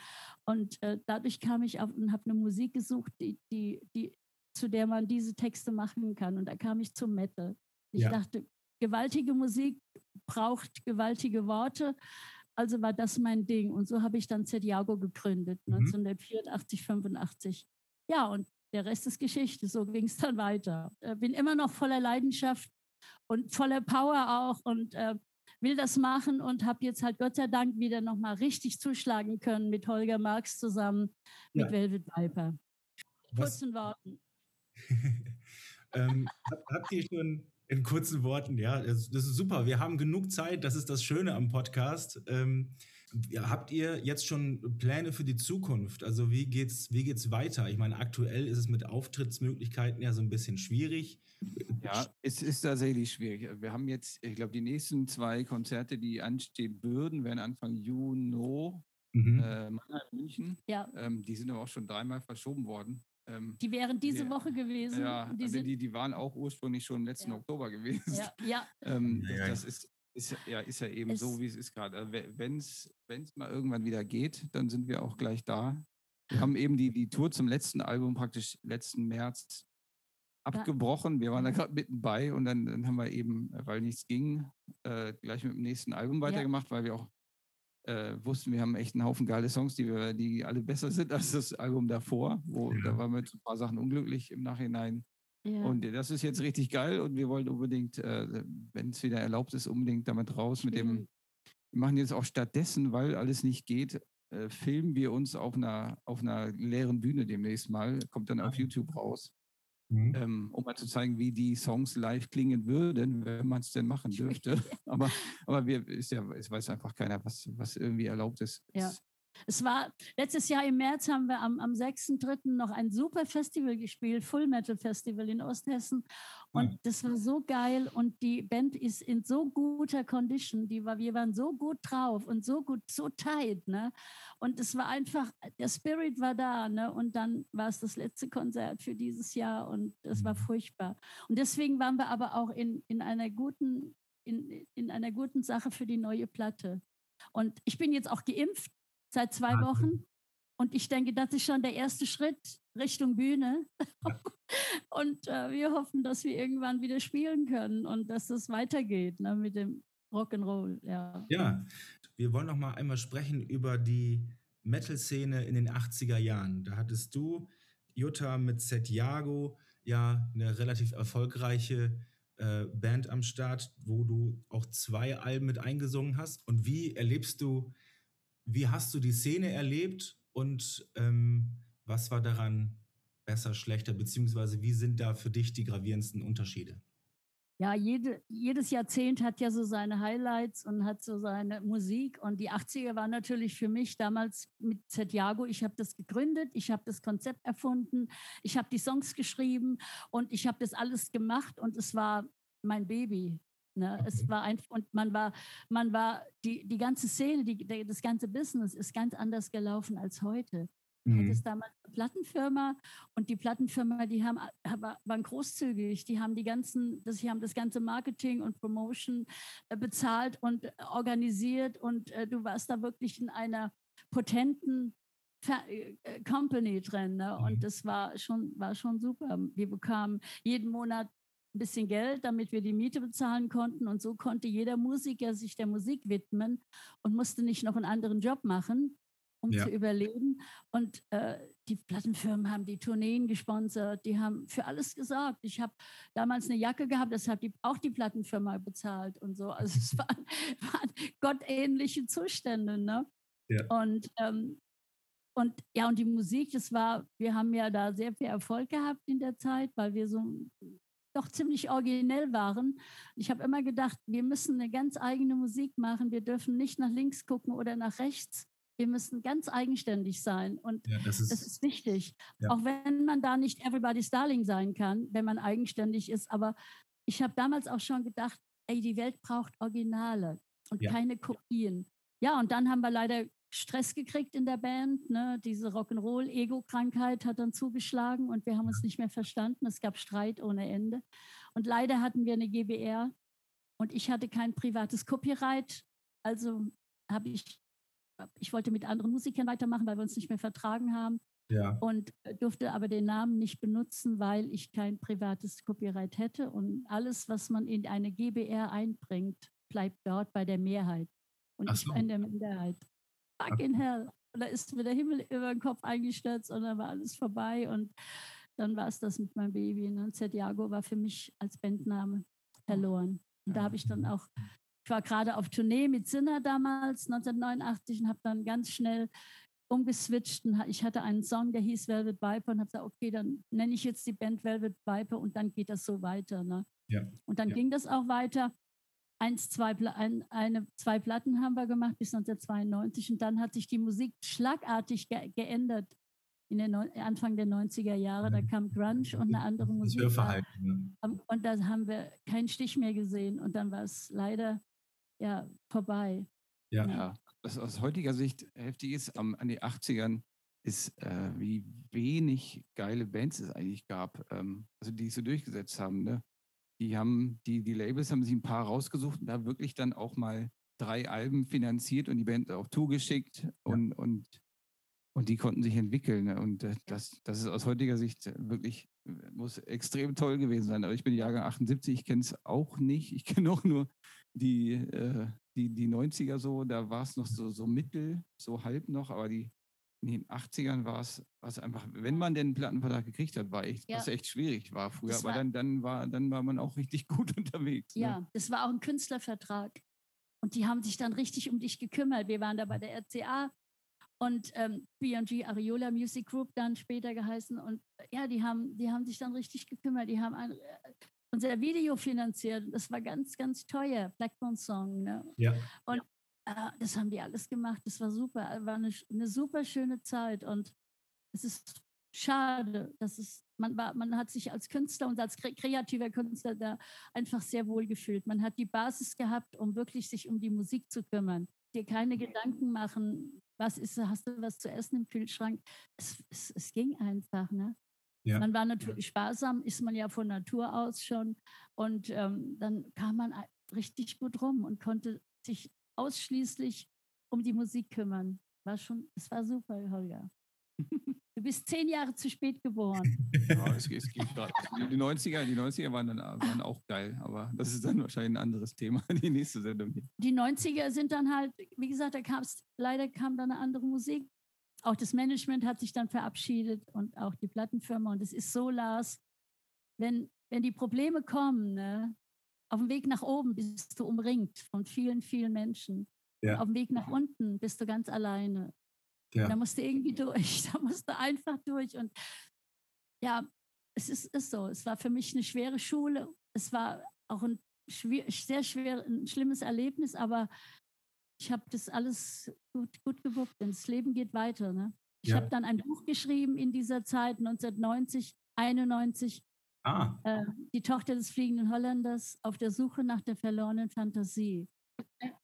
Und äh, dadurch kam ich auf und habe eine Musik gesucht, die, die, die, zu der man diese Texte machen kann. Und da kam ich zum Metal. Ich ja. dachte, gewaltige Musik braucht gewaltige Worte. Also war das mein Ding. Und so habe ich dann Zediago gegründet, mhm. 1984, 85 ja, und der Rest ist Geschichte. So ging es dann weiter. Äh, bin immer noch voller Leidenschaft und voller Power auch und äh, will das machen und habe jetzt halt Gott sei Dank wieder nochmal richtig zuschlagen können mit Holger Marx zusammen, mit ja. Velvet Viper. Kurzen Worten. ähm, habt ihr schon in kurzen Worten, ja, das, das, ist super. Wir haben genug Zeit, das ist das Schöne am Podcast. Ähm, habt ihr jetzt schon Pläne für die Zukunft? Also wie geht's, wie geht's weiter? Ich meine, aktuell ist es mit Auftrittsmöglichkeiten ja so ein bisschen schwierig. Ja, es ist tatsächlich schwierig. Wir haben jetzt, ich glaube, die nächsten zwei Konzerte, die anstehen würden, werden Anfang Juni mhm. äh, München. Ja. Ähm, die sind aber auch schon dreimal verschoben worden. Ähm, die wären diese die, Woche gewesen. Ja, die, also die, die waren auch ursprünglich schon letzten ja. Oktober gewesen. Ja, ja. ähm, ja, das ist, ist, ja, ist ja eben es so, wie es ist gerade. Also, Wenn es mal irgendwann wieder geht, dann sind wir auch gleich da. Wir haben eben die, die Tour zum letzten Album praktisch letzten März abgebrochen. Wir waren da gerade mitten bei und dann, dann haben wir eben, weil nichts ging, äh, gleich mit dem nächsten Album weitergemacht, weil wir auch äh, wussten, wir haben echt einen Haufen geile Songs, die, wir, die alle besser sind als das Album davor. Wo, ja. Da waren wir mit ein paar Sachen unglücklich im Nachhinein. Ja. Und das ist jetzt richtig geil und wir wollen unbedingt, äh, wenn es wieder erlaubt ist, unbedingt damit raus mit dem. Wir machen jetzt auch stattdessen, weil alles nicht geht, äh, filmen wir uns auf einer, auf einer leeren Bühne demnächst mal. Kommt dann auf YouTube raus. Mhm. Ähm, um mal zu zeigen, wie die Songs live klingen würden, wenn man es denn machen dürfte. aber aber wir, ist ja, es weiß einfach keiner, was, was irgendwie erlaubt ist. Ja. Es war letztes Jahr im März haben wir am, am 6.3. noch ein super Festival gespielt, Full Metal Festival in Osthessen. Und ja. das war so geil und die Band ist in so guter Condition. Die war, wir waren so gut drauf und so gut, so tight. Ne? Und es war einfach, der Spirit war da. Ne? Und dann war es das letzte Konzert für dieses Jahr und es war mhm. furchtbar. Und deswegen waren wir aber auch in, in einer guten, in, in einer guten Sache für die neue Platte. Und ich bin jetzt auch geimpft seit zwei Wochen. Und ich denke, das ist schon der erste Schritt Richtung Bühne. und äh, wir hoffen, dass wir irgendwann wieder spielen können und dass es weitergeht ne, mit dem Rock'n'Roll. Ja. ja, wir wollen noch mal einmal sprechen über die Metal-Szene in den 80er Jahren. Da hattest du, Jutta, mit Setiago ja eine relativ erfolgreiche äh, Band am Start, wo du auch zwei Alben mit eingesungen hast. Und wie erlebst du wie hast du die Szene erlebt und ähm, was war daran besser, schlechter, beziehungsweise wie sind da für dich die gravierendsten Unterschiede? Ja, jede, jedes Jahrzehnt hat ja so seine Highlights und hat so seine Musik. Und die 80er war natürlich für mich damals mit Santiago. Ich habe das gegründet, ich habe das Konzept erfunden, ich habe die Songs geschrieben und ich habe das alles gemacht und es war mein Baby. Ne? Okay. Es war einfach, und man war, man war, die, die ganze Szene, die, die, das ganze Business ist ganz anders gelaufen als heute. Mhm. Hatte es damals eine Plattenfirma und die Plattenfirma, die haben, waren großzügig, die haben die ganzen, das, die haben das ganze Marketing und Promotion äh, bezahlt und organisiert und äh, du warst da wirklich in einer potenten äh, Company drin. Ne? Und mhm. das war schon, war schon super. Wir bekamen jeden Monat ein bisschen Geld, damit wir die Miete bezahlen konnten. Und so konnte jeder Musiker sich der Musik widmen und musste nicht noch einen anderen Job machen, um ja. zu überleben. Und äh, die Plattenfirmen haben die Tourneen gesponsert, die haben für alles gesorgt. Ich habe damals eine Jacke gehabt, das hat die, auch die Plattenfirma bezahlt und so. Also es waren, waren gottähnliche Zustände. Ne? Ja. Und ähm, und ja, und die Musik, das war, wir haben ja da sehr viel Erfolg gehabt in der Zeit, weil wir so doch ziemlich originell waren. Ich habe immer gedacht, wir müssen eine ganz eigene Musik machen. Wir dürfen nicht nach links gucken oder nach rechts. Wir müssen ganz eigenständig sein. Und ja, das, ist, das, ist, wichtig. Ja. Auch wenn man da nicht Everybody's Darling sein kann, wenn man eigenständig ist. Aber ich habe damals auch schon gedacht, ey, die Welt braucht Originale und Ja. keine Kopien. Ja, und dann haben wir leider Stress gekriegt in der Band. Ne? Diese Rock'n'Roll-Ego-Krankheit hat dann zugeschlagen und wir haben uns nicht mehr verstanden. Es gab Streit ohne Ende. Und leider hatten wir eine GBR und ich hatte kein privates Copyright. Also habe ich, ich wollte mit anderen Musikern weitermachen, weil wir uns nicht mehr vertragen haben Ja. und durfte aber den Namen nicht benutzen, weil ich kein privates Copyright hätte. Und alles, was man in eine GBR einbringt, bleibt dort bei der Mehrheit. Und Ach ich so. war in der Minderheit. Fucking hell. Und da ist mir der Himmel über den Kopf eingestürzt und dann war alles vorbei. Und dann war es das mit meinem Baby. Ne? Zediago war für mich als Bandname verloren. Und da habe ich dann auch, ich war gerade auf Tournee mit Sinner damals, 1989, und habe dann ganz schnell umgeswitcht. Und ich hatte einen Song, der hieß Velvet Viper und habe gesagt, okay, dann nenne ich jetzt die Band Velvet Viper und dann geht das so weiter. Ne? Ja. Und dann Ja. ging das auch weiter. Eins, zwei, ein, eine, zwei Platten haben wir gemacht bis 1992 und dann hat sich die Musik schlagartig ge geändert. In den Neu- Anfang der 90er Jahre, da kam Grunge und eine andere Das Musik. Hörverhalten. Ne? Und da haben wir keinen Stich mehr gesehen und dann war es leider ja, vorbei. Ja. Ja, was aus heutiger Sicht heftig ist, am, an die 80ern, ist, äh, wie wenig geile Bands es eigentlich gab, ähm, also die es so durchgesetzt haben. Ne? Die haben, die, die Labels haben sich ein paar rausgesucht und da wirklich dann auch mal drei Alben finanziert und die Band auf Tour geschickt und, und, und die konnten sich entwickeln. Ne? Und äh, das, das ist aus heutiger Sicht wirklich, muss extrem toll gewesen sein. Aber ich bin Jahrgang 78, ich kenne es auch nicht. Ich kenne auch nur die, äh, die, die 90er so, da war es noch so, so mittel, so halb noch, aber die in den 80ern war es war es einfach, wenn man den Plattenvertrag gekriegt hat, war echt, Ja. was echt schwierig war früher, Das aber war- dann, dann, war, dann war man auch richtig gut unterwegs. Ne? Ja, das war auch ein Künstlervertrag. Und die haben sich dann richtig um dich gekümmert. Wir waren da bei der RCA und ähm, B&G Ariola Music Group dann später geheißen. Und ja, die haben, die haben sich dann richtig gekümmert. Die haben ein, äh, unser Video finanziert. Das war ganz, ganz teuer. Blackbone Song. Ne? Ja. Und das haben die alles gemacht. Das war super. War eine, eine super schöne Zeit. Und es ist schade, dass es, man, war, man hat sich als Künstler und als kre kreativer Künstler da einfach sehr wohl gefühlt. Man hat die Basis gehabt, um wirklich sich um die Musik zu kümmern. Dir keine Gedanken machen, was ist, hast du was zu essen im Kühlschrank? Es, es, es ging einfach, ne? Ja. Man war natürlich sparsam, ist man ja von Natur aus schon. Und ähm, dann kam man richtig gut rum und konnte sich ausschließlich um die Musik kümmern. War schon, es war super, Holger. Du bist zehn Jahre zu spät geboren. Ja, es, es geht grad. Die 90er, die 90er waren dann waren auch geil, aber das ist dann wahrscheinlich ein anderes Thema, die nächste Sendung hier. Die 90er sind dann halt, wie gesagt, da kam's, leider kam dann eine andere Musik. Auch das Management hat sich dann verabschiedet und auch die Plattenfirma. Und es ist so, Lars, wenn, wenn die Probleme kommen, ne, auf dem Weg nach oben bist du umringt von vielen, vielen Menschen. Ja. Auf dem Weg nach unten bist du ganz alleine. Ja. Da musst du irgendwie durch, da musst du einfach durch. Und ja, es ist, ist so. Es war für mich eine schwere Schule. Es war auch ein schwer, sehr schwer, ein schlimmes Erlebnis, aber ich habe das alles gut, gut gewuppt. Denn das Leben geht weiter. Ne? Ich Ja. habe dann ein Buch geschrieben in dieser Zeit, 1990, 91, Ah, äh, Die Tochter des fliegenden Holländers auf der Suche nach der verlorenen Fantasie.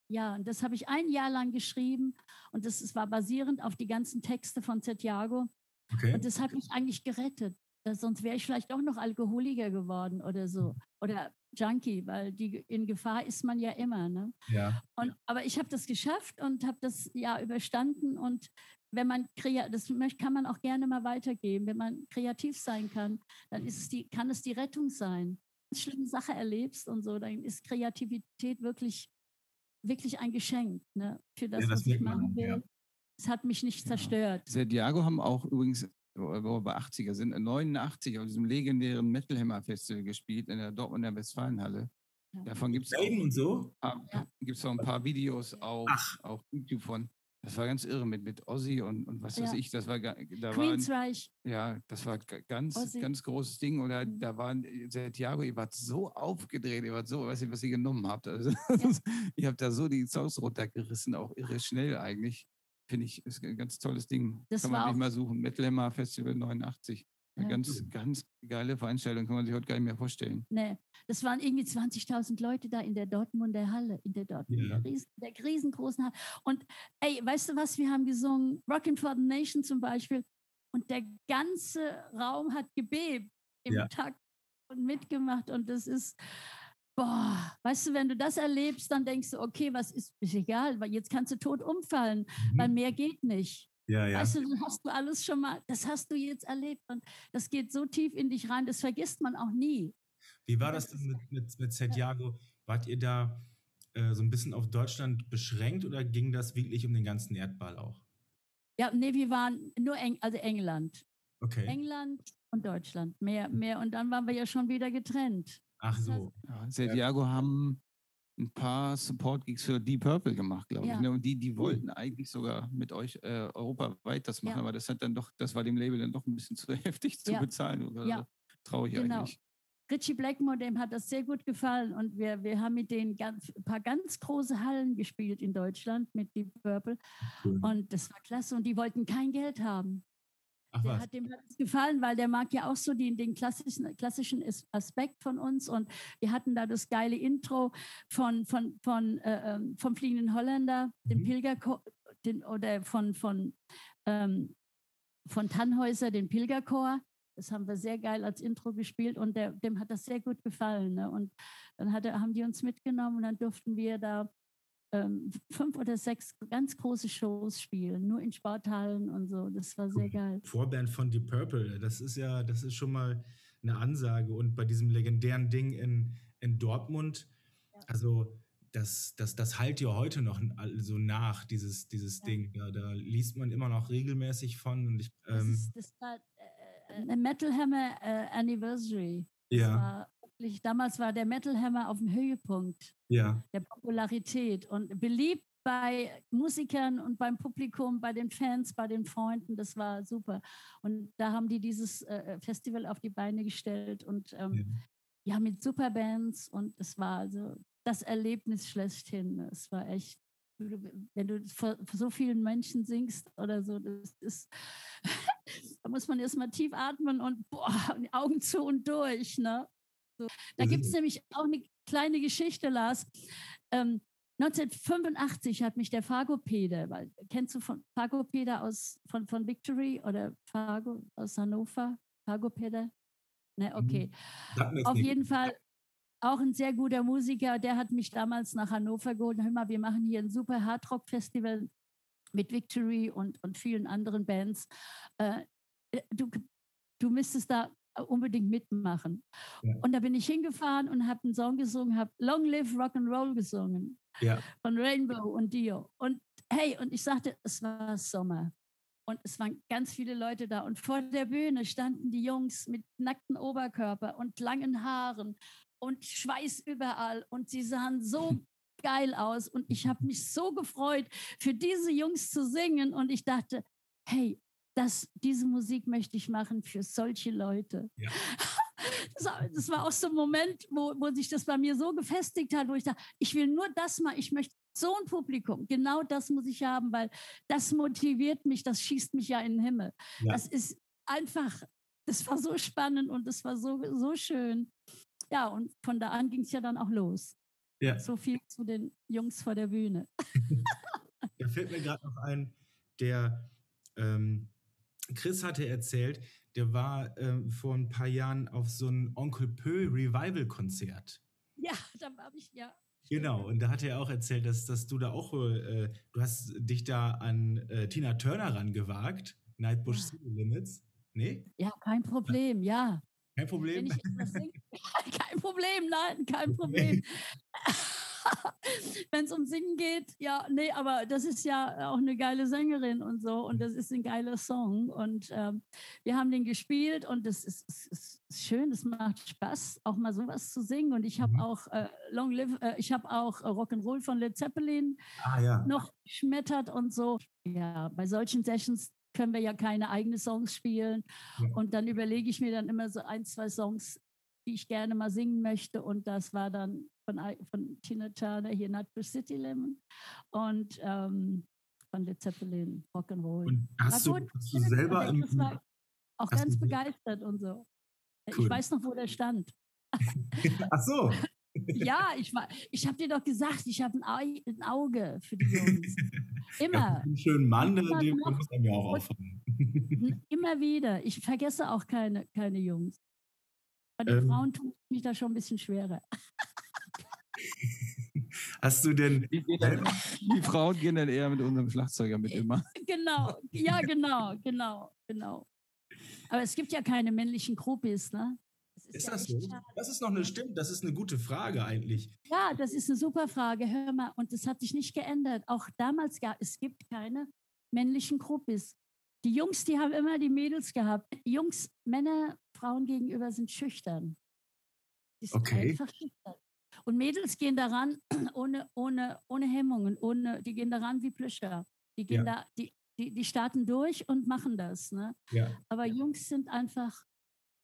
Ja, und das habe ich ein Jahr lang geschrieben und das, es war basierend auf die ganzen Texte von Santiago. okay. Und das hat mich eigentlich gerettet. Das, sonst wäre ich vielleicht auch noch Alkoholiker geworden oder so. Oder Junkie, weil die, in Gefahr ist man ja immer. Ne? Ja. Und, aber ich habe das geschafft und habe das ja überstanden. Und wenn man kreativ, das kann man auch gerne mal weitergeben. Wenn man kreativ sein kann, dann ist es die, kann es die Rettung sein. Wenn du eine schlimme Sache erlebst und so, dann ist Kreativität wirklich, wirklich ein Geschenk ne? für das, Ja, das was ich machen will. ja. Es hat mich nicht Ja. zerstört. Santiago haben auch übrigens, wo wir bei 80er sind, 89 auf diesem legendären Metal Hammer Festival gespielt in der Dortmunder Westfalenhalle. Davon gibt es auch, so? Ja. gibt's auch ein paar Videos auf, Ach. auf YouTube von. Das war ganz irre mit, mit Ozzy und, und was weiß Ja. ich. Das war, da waren, Queensreich, ja, das war ga- ganz, Ozzy. ganz großes Ding. Oder Mhm. da waren, Santiago, ihr wart so aufgedreht, ihr wart so, weiß nicht, was ihr genommen habt. Also, ihr habt da so die Songs runtergerissen, auch irre schnell eigentlich. Finde ich, ist ein ganz tolles Ding. Das Kann man auch- mal suchen. Metal Hammer Festival 89. Eine ganz, ganz geile Veranstaltung, kann man sich heute gar nicht mehr vorstellen. Nee, das waren irgendwie 20.000 Leute da in der Dortmunder Halle, in der Dortmunder, Ja. riesen, der riesengroßen Halle. Und ey, weißt du was, wir haben gesungen, Rockin' for the Nation zum Beispiel. Und der ganze Raum hat gebebt im Ja. Takt und mitgemacht. Und das ist, boah, weißt du, wenn du das erlebst, dann denkst du, okay, was ist, ist egal, weil jetzt kannst du tot umfallen, weil Mhm. mehr geht nicht. Ja, ja. Weißt du, dann hast du alles schon mal, das hast du jetzt erlebt und das geht so tief in dich rein, das vergisst man auch nie. Wie war das denn mit, mit, mit Santiago? Wart ihr da äh, so ein bisschen auf Deutschland beschränkt oder ging das wirklich um den ganzen Erdball auch? Ja, nee, wir waren nur Eng, also England. Okay. England und Deutschland. Mehr, mehr. Und dann waren wir ja schon wieder getrennt. Ach so. Ja, Santiago haben ein paar Support-Gigs für Deep Purple gemacht, glaube Ja. ich. Ne? Und die, die wollten eigentlich sogar mit euch äh, europaweit das machen, Ja. aber das hat dann doch, das war dem Label dann doch ein bisschen zu heftig zu Ja. bezahlen. Oder Ja. Traurig Genau. eigentlich. Richie Blackmore, dem hat das sehr gut gefallen und wir, wir haben mit denen ganz, ein paar ganz große Hallen gespielt in Deutschland mit Deep Purple Cool. und das war klasse und die wollten kein Geld haben. Ach Der was. hat, dem hat es gefallen, weil der mag ja auch so den, den klassischen, klassischen As- Aspekt von uns. Und wir hatten da das geile Intro von, von, von, äh, ähm, vom Fliegenden Holländer, den Mhm. Pilgerchor, den, oder von, von, ähm, von Tannhäuser, den Pilgerchor. Das haben wir sehr geil als Intro gespielt und der, dem hat das sehr gut gefallen. Ne? Und dann hat er, haben die uns mitgenommen und dann durften wir da ähm, fünf oder sechs ganz große Shows spielen, nur in Sporthallen und so. Das war sehr geil. Vorband von Deep Purple, das ist ja, das ist schon mal eine Ansage. Und bei diesem legendären Ding in, in Dortmund, also das, das, das halt ja heute noch so nach, dieses, dieses Ja. Ding. Da, da liest man immer noch regelmäßig von. Und ich, Das, ähm, ist, das war äh, eine Metal Hammer äh, Anniversary. Das ja, war damals war der Metal Hammer auf dem Höhepunkt ja, der Popularität und beliebt bei Musikern und beim Publikum, bei den Fans, bei den Freunden. Das war super. Und da haben die dieses äh, Festival auf die Beine gestellt und ähm, ja. ja, mit Superbands und es war also das Erlebnis schlechthin. Es war echt, wenn du vor, vor so vielen Menschen singst oder so, das ist, da muss man erstmal tief atmen und boah, die Augen zu und durch. Ne? So. Da gibt es sind- nämlich auch eine kleine Geschichte, Lars. Ähm, 1985 hat mich der Fagopeder, weil kennst du von Fagopeder aus von, von Victory oder Fago aus Hannover? Fagopeder? Ne, okay. Mir jetzt Auf nichts. jeden Fall auch ein sehr guter Musiker, der hat mich damals nach Hannover geholt. Hör mal, wir machen hier ein super Hardrock-Festival mit Victory und, und vielen anderen Bands. Äh, du, du müsstest da unbedingt mitmachen. Ja. Und da bin ich hingefahren und habe einen Song gesungen, habe Long Live Rock and Roll gesungen Ja, von Rainbow und Dio. Und hey, und ich sagte, es war Sommer. Und es waren ganz viele Leute da. Und vor der Bühne standen die Jungs mit nackten Oberkörper und langen Haaren und Schweiß überall. Und sie sahen so geil aus. Und ich habe mich so gefreut, für diese Jungs zu singen. Und ich dachte, hey, das, diese Musik möchte ich machen für solche Leute. Ja. Das, war- auch so ein Moment, wo, wo sich das bei mir so gefestigt hat, wo ich dachte, ich will nur das mal, ich möchte so ein Publikum, genau das muss ich haben, weil das motiviert mich, das schießt mich ja in den Himmel. Ja. Das ist einfach, das war so spannend und das war so, so schön. Ja, und von da an ging es ja dann auch los. ja. So viel zu den Jungs vor der Bühne. Da fällt mir gerade noch ein, der ähm, Chris hatte erzählt, der war ähm, vor ein paar Jahren auf so ein Onkel Pö Revival-Konzert. Ja, da habe ich, ja. Genau, und da hat er auch erzählt, dass, dass du da auch, äh, du hast dich da an äh, Tina Turner rangewagt, Nightbush Ja. City Limits. Nee, Ja, kein Problem, ja. kein Wenn Problem. ich etwas singe, kein Problem, nein, kein Problem. Wenn es um Singen geht, ja, nee, aber das ist ja auch eine geile Sängerin und so und das ist ein geiler Song und ähm, wir haben den gespielt und das ist, ist, ist schön, es macht Spaß, auch mal sowas zu singen und ich habe Mhm. auch äh, Long Live, äh, ich habe auch äh, Rock'n'Roll von Led Zeppelin Ah ja. noch geschmettert und so. Ja, bei solchen Sessions können wir ja keine eigenen Songs spielen. Ja. Und dann überlege ich mir dann immer so ein, zwei Songs, die ich gerne mal singen möchte. Und das war dann von, von Tina Turner hier Nutbush City Lemon und ähm, von Led Zeppelin Rock'n'Roll. Und hast, du, hast du selber im, auch ganz begeistert und so. Cool. Ich weiß noch, wo der stand. Ach so. Ja, ich, war- ich habe dir doch gesagt, ich habe ein, ein Auge für die Jungs. Immer. Einen schönen Mann, Immer den noch. muss er mir auch auffangen. Immer wieder. Ich vergesse auch keine, keine Jungs. Bei den Ähm. Frauen ich mich da schon ein bisschen schwerer. Hast du denn. Die, Frauen gehen dann eher mit unserem Schlagzeuger mit immer. Genau, ja, genau, genau, genau. Aber es gibt ja keine männlichen Groupies, ne? Ist ja das so? schade. Das ist noch eine Stimme, das ist eine gute Frage eigentlich. Ja, das ist eine super Frage. Hör mal, und das hat sich nicht geändert. Auch damals gab es gibt keine männlichen Groupies. Die Jungs, die haben immer die Mädels gehabt. Jungs, Männer, Frauen gegenüber sind schüchtern. Die sind Okay. einfach schüchtern. Und Mädels gehen daran ohne, ohne, ohne Hemmungen, ohne, die gehen daran wie Plüscher. Die gehen Ja. da, die, die, die starten durch und machen das. Ne? Ja. Aber Jungs sind einfach,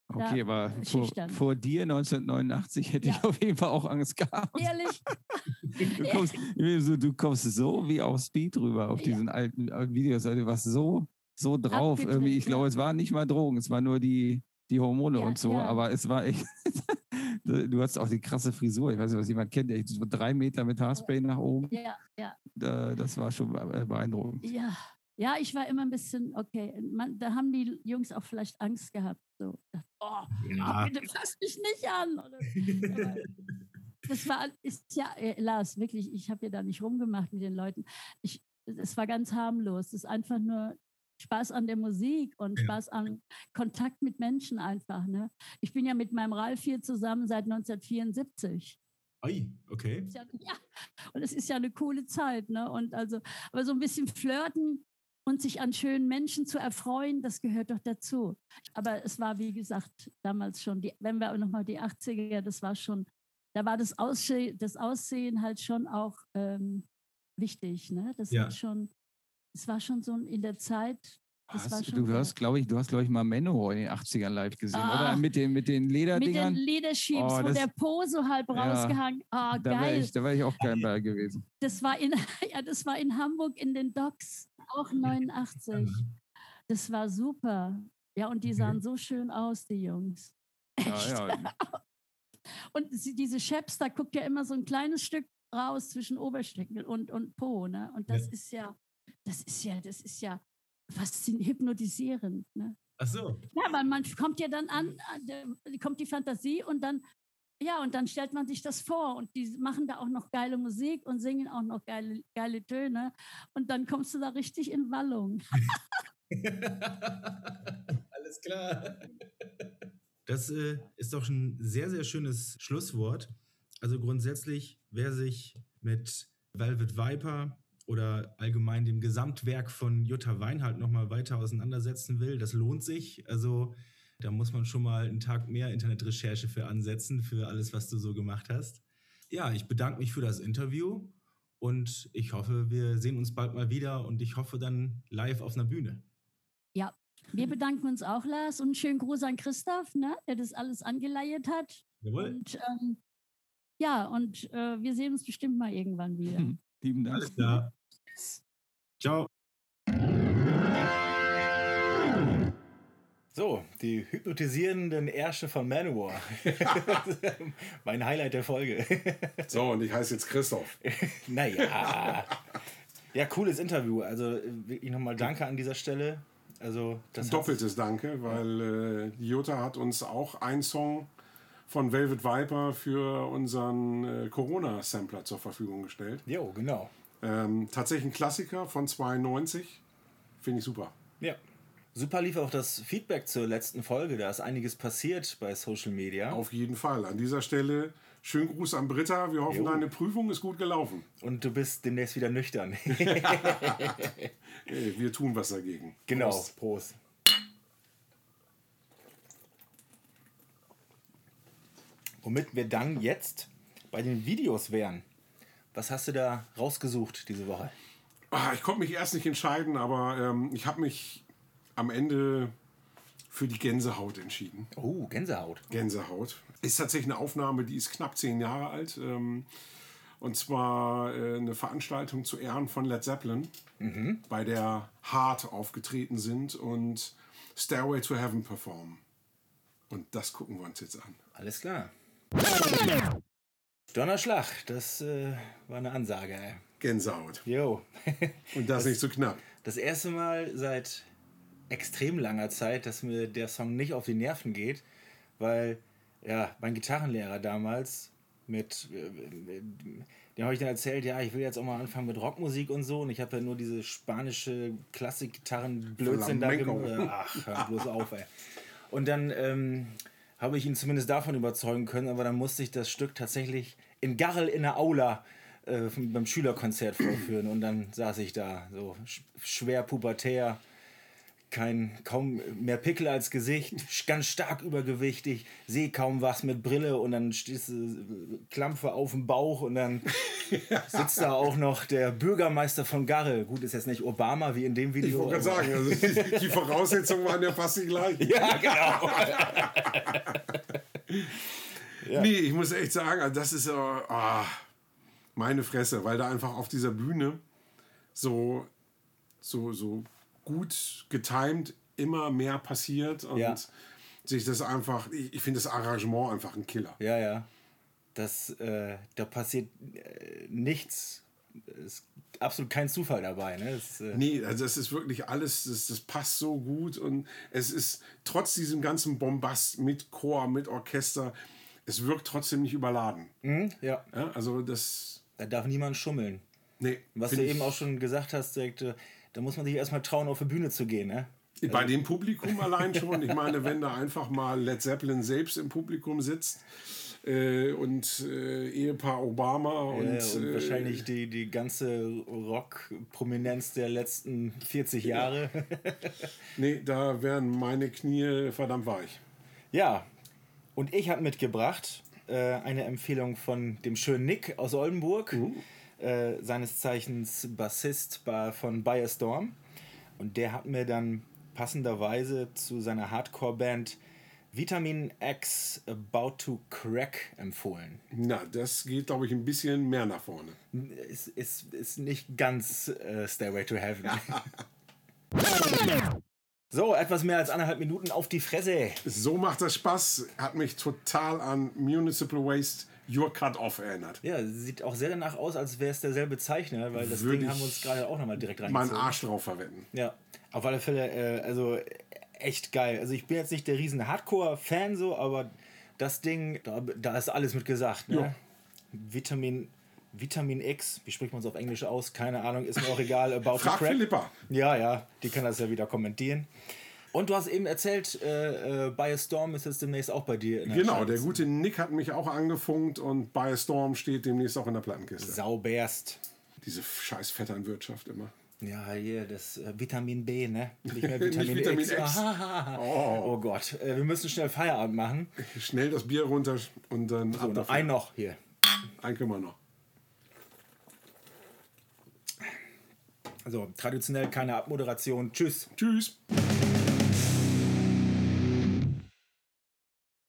Okay, aber vor, vor dir 1989 hätte ich Ja. auf jeden Fall auch Angst gehabt. ehrlich, Du kommst, so, du kommst so wie auf Speed rüber auf Ja. diesen alten, alten Videos. Also Du warst so, so drauf. Irgendwie. Ich glaube, es waren nicht mal Drogen, es waren nur die, die Hormone Ja, und so. ja. Aber es war echt. du hast auch die krasse Frisur. Ich weiß nicht, was jemand kennt. der so drei Meter mit Haarspray nach oben. ja, ja. Da- Das war schon be- beeindruckend. Ja, ja, ich war immer ein bisschen, okay, man, da haben die Jungs auch vielleicht Angst gehabt. So, oh, Ja. bitte fass mich nicht an. Oder, das war, ist ja, äh, Lars, wirklich, ich habe ja da nicht rumgemacht mit den Leuten. Ich, es war ganz harmlos. Es ist einfach nur Spaß an der Musik und Ja. Spaß an Kontakt mit Menschen einfach. Ne? Ich bin ja mit meinem Ralf hier zusammen seit 1974. Ui, okay. Ja, ja, und es ist ja eine coole Zeit, ne? Und also, aber so ein bisschen flirten und sich an schönen Menschen zu erfreuen, das gehört doch dazu. Aber es war, wie gesagt, damals schon, die, wenn wir nochmal die 80er, das war schon, da war das, Ausseh das Aussehen halt schon auch ähm, wichtig, ne? Das Ja. hat schon, es war schon so in der Zeit, Hast, du hast, glaube ich, du hast, glaube ich, mal Manowar in den 80ern live gesehen, Ah. oder? Mit den, mit den mit den Lederdingern. Ledersheeps, Oh, wo der Po so halb Ja. rausgehangen. Ah, da wäre geil. ich, da wär ich auch gern bei gewesen. Das war in, ja, das war in Hamburg in den Docks, auch 89. Das war super. Ja, und die sahen so schön aus, die Jungs. Ja, ja. Und sie, diese Chaps, da guckt ja immer so ein kleines Stück raus zwischen Oberschenkel und, und Po, ne? Und das Ja. ist ja, das ist ja, das ist ja faszin hypnotisierend, ne? Ach so. Ja, weil man kommt ja dann an, an der- kommt die Fantasie und dann, ja, und dann stellt man sich das vor und die machen da auch noch geile Musik und singen auch noch geile, geile Töne und dann kommst du da richtig in Wallung. Alles klar. Das äh, ist doch ein sehr, sehr schönes Schlusswort. Also grundsätzlich, wer sich mit Velvet Viper oder allgemein dem Gesamtwerk von Jutta Weinhardt nochmal weiter auseinandersetzen will, das lohnt sich. Also da muss man schon mal einen Tag mehr Internetrecherche für ansetzen, für alles, was du so gemacht hast. Ja, ich bedanke mich für das Interview und ich hoffe, wir sehen uns bald mal wieder und ich hoffe dann live auf einer Bühne. Wir bedanken uns auch, Lars, und einen schönen Gruß an Christoph, ne, der das alles angeleiert hat. Jawohl. Und ähm, ja, und äh, wir sehen uns bestimmt mal irgendwann wieder. Hm, Lieben Dank. Alles klar. Ciao. So, die hypnotisierenden Ärsche von Manowar. mein Highlight der Folge. So, und ich heiße jetzt Christoph. naja. Ja, cooles Interview. Also wirklich nochmal Danke an dieser Stelle. Also, das doppeltes Danke, weil äh, Jutta hat uns auch einen Song von Velvet Viper für unseren äh, Corona-Sampler zur Verfügung gestellt. Jo, genau. Ähm, tatsächlich ein Klassiker von 92. Finde ich super. Ja. Super lief auch das Feedback zur letzten Folge. Da ist einiges passiert bei Social Media. Auf jeden Fall. An dieser Stelle schönen Gruß an Britta. Wir hoffen, Jo. deine Prüfung ist gut gelaufen. Und du bist demnächst wieder nüchtern. Äh, wir tun was dagegen. Genau, Prost. Prost. Womit wir dann jetzt bei den Videos wären. Was hast du da rausgesucht diese Woche? Ah, ich konnte mich erst nicht entscheiden, aber ähm, ich habe mich am Ende für die Gänsehaut entschieden. Oh, Gänsehaut. Gänsehaut. Ist tatsächlich eine Aufnahme, die ist knapp zehn Jahre alt. Ähm, und zwar äh, eine Veranstaltung zu Ehren von Led Zeppelin, bei der Hart aufgetreten sind. Und Stairway to Heaven performen. Und das gucken wir uns jetzt an. Alles klar. Donnerschlag, das äh, war eine Ansage. Ey. Gänsehaut. Jo. Und das nicht so knapp. Das erste Mal seit extrem langer Zeit, dass mir der Song nicht auf die Nerven geht, weil ja, mein Gitarrenlehrer damals mit, äh, dem habe ich dann erzählt, ja, ich will jetzt auch mal anfangen mit Rockmusik und so und ich habe ja nur diese spanische Klassikgitarren-Blödsinn da gemacht. Ach, hör bloß auf, ey. Und dann ähm, habe ich ihn zumindest davon überzeugen können, aber dann musste ich das Stück tatsächlich in Garrel in der Aula äh, beim Schülerkonzert vorführen und dann saß ich da, so sch schwer pubertär, kein, kaum mehr Pickel als Gesicht, ganz stark übergewichtig, sehe kaum was mit Brille und dann stehst du Klampfe auf dem Bauch und dann sitzt da auch noch der Bürgermeister von Garrel. Gut, ist jetzt nicht Obama wie in dem Ich Video. wollte gerade sagen, also die, die Voraussetzungen waren ja fast die gleichen. Ja, genau. Nee, ich muss echt sagen, also das ist äh, ah, meine Fresse, weil da einfach auf dieser Bühne so, so, so gut getimed immer mehr passiert und Ja. sich das einfach, ich, ich finde das Arrangement einfach ein Killer. Ja, ja. Das, äh, da passiert äh, nichts. Es ist absolut kein Zufall dabei. Ne? Das, äh, Nee, also das ist wirklich alles, das, das passt so gut und es ist trotz diesem ganzen Bombast mit Chor, mit Orchester, es wirkt trotzdem nicht überladen. hm, ja, Ja, also das, da darf niemand schummeln. nee. Was du eben auch schon gesagt hast, direkt, äh, da muss man sich erstmal trauen, auf die Bühne zu gehen. Ne? Bei dem Publikum allein schon. Ich meine, wenn da einfach mal Led Zeppelin selbst im Publikum sitzt äh, und äh, Ehepaar Obama und, Und, und äh, wahrscheinlich die, die ganze Rock-Prominenz der letzten 40 Jahre. Nee, da wären meine Knie verdammt weich. Ja, und ich habe mitgebracht äh, eine Empfehlung von dem schönen Nick aus Oldenburg, äh, seines Zeichens Bassist bei, von By a Storm. Und der hat mir dann passenderweise zu seiner Hardcore-Band Vitamin X About to Crack empfohlen. Na, das geht, glaube ich, ein bisschen mehr nach vorne. Ist, ist, ist nicht ganz äh, Stairway to Heaven. so, etwas mehr als anderthalb Minuten auf die Fresse. So macht das Spaß. Hat mich total an Municipal Waste Your Cut Off erinnert. Ja, sieht auch sehr danach aus, als wäre es derselbe Zeichner, weil das Würde Ding haben wir uns gerade auch nochmal direkt Meinen reingezogen. Arsch drauf verwenden. Ja, auf alle Fälle, äh, also echt geil. Also ich bin jetzt nicht der riesen Hardcore-Fan so, aber das Ding, da, da ist alles mit gesagt. Ne? Ja. Vitamin, Vitamin X, wie spricht man es auf Englisch aus? Keine Ahnung, ist mir auch egal. About Frag the Crack. Philippa. Ja, ja, die kann das ja wieder kommentieren. Und du hast eben erzählt, äh, äh, By a Storm ist jetzt demnächst auch bei dir. Der Genau, Charts. der gute Nick hat mich auch angefunkt und By a Storm steht demnächst auch in der Plattenkiste. Sauberst. Diese scheiß Vetternwirtschaft immer. Ja, hier, das äh, Vitamin B, ne? Nicht mehr Nicht Vitamin, Vitamin X. X. Oh. Oh Gott, äh, wir müssen schnell Feierabend machen. Schnell das Bier runter und dann So, ab noch ein noch hier. Ein können wir noch. Also traditionell keine Abmoderation. Tschüss. Tschüss.